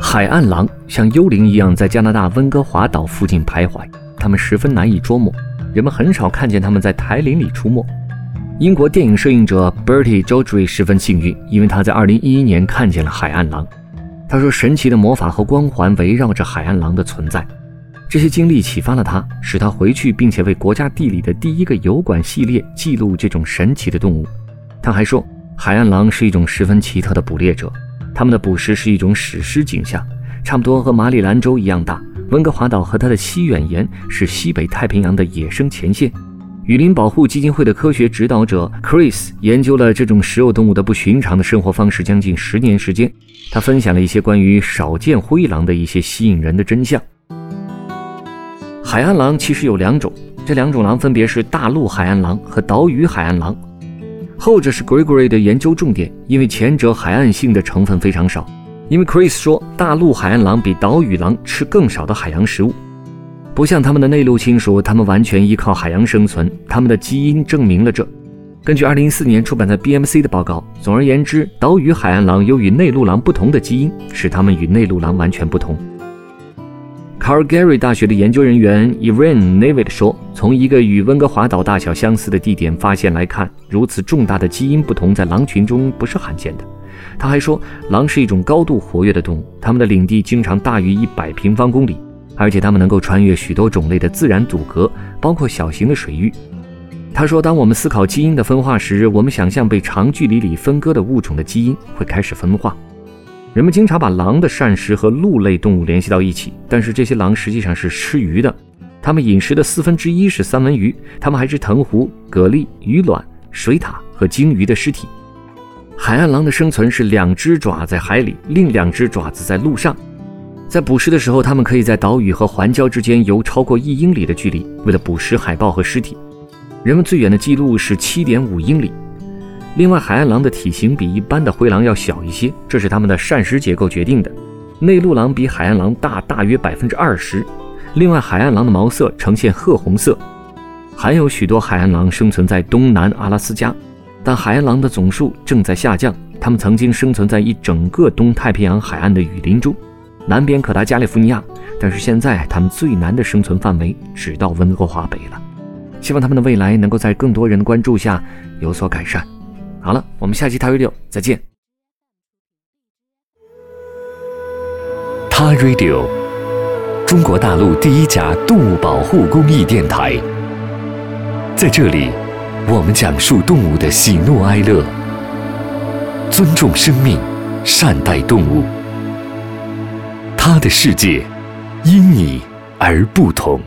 海岸狼像幽灵一样在加拿大温哥华岛附近徘徊，它们十分难以捉摸，人们很少看见它们在台林里出没。英国电影摄影者 Bertie j o d r y 十分幸运，因为他在2011年看见了海岸狼。他说：“神奇的魔法和光环围绕着海岸狼的存在，这些经历启发了他，使他回去并且为国家地理的第一个油管系列记录这种神奇的动物。”他还说：“海岸狼是一种十分奇特的捕猎者。”他们的捕食是一种史诗景象，差不多和马里兰州一样大。温哥华岛和它的西远沿是西北太平洋的野生前线。雨林保护基金会的科学指导者 Chris 研究了这种食肉动物的不寻常的生活方式将近十年时间。他分享了一些关于少见灰狼的一些吸引人的真相。海岸狼其实有两种，这两种狼分别是大陆海岸狼和岛屿海岸狼。后者是 Gregory 的研究重点，因为前者海岸性的成分非常少。因为 Chris 说，大陆海岸狼比岛屿狼吃更少的海洋食物，不像他们的内陆亲属，他们完全依靠海洋生存。他们的基因证明了这。根据2014年出版在 BMC 的报告，总而言之，岛屿海岸狼有与内陆狼不同的基因，使它们与内陆狼完全不同。Calgary 大学的研究人员 Irene Navid 说：“从一个与温哥华岛大小相似的地点发现来看，如此重大的基因不同在狼群中不是罕见的。”他还说，狼是一种高度活跃的动物，它们的领地经常大于一百平方公里，而且它们能够穿越许多种类的自然阻隔，包括小型的水域。他说：“当我们思考基因的分化时，我们想象被长距离里分割的物种的基因会开始分化。”人们经常把狼的膳食和鹿类动物联系到一起，但是这些狼实际上是吃鱼的。它们饮食的四分之一是三文鱼，它们还吃藤壶、蛤蜊、鱼卵、水獭和鲸鱼的尸体。海岸狼的生存是两只爪在海里，另两只爪子在陆上。在捕食的时候，它们可以在岛屿和环礁之间游超过一英里的距离，为了捕食海豹和尸体。人们最远的记录是七点五英里。另外，海岸狼的体型比一般的灰狼要小一些，这是它们的膳食结构决定的。内陆狼比海岸狼大大约百分之二十。另外，海岸狼的毛色呈现褐红色。还有许多海岸狼生存在东南阿拉斯加，但海岸狼的总数正在下降。它们曾经生存在一整个东太平洋海岸的雨林中，南边可达加利福尼亚，但是现在它们最南的生存范围只到温哥华北了。希望它们的未来能够在更多人的关注下有所改善。好了，我们下期 t a Radio 再见。他 Radio，中国大陆第一家动物保护公益电台。在这里，我们讲述动物的喜怒哀乐，尊重生命，善待动物。他的世界，因你而不同。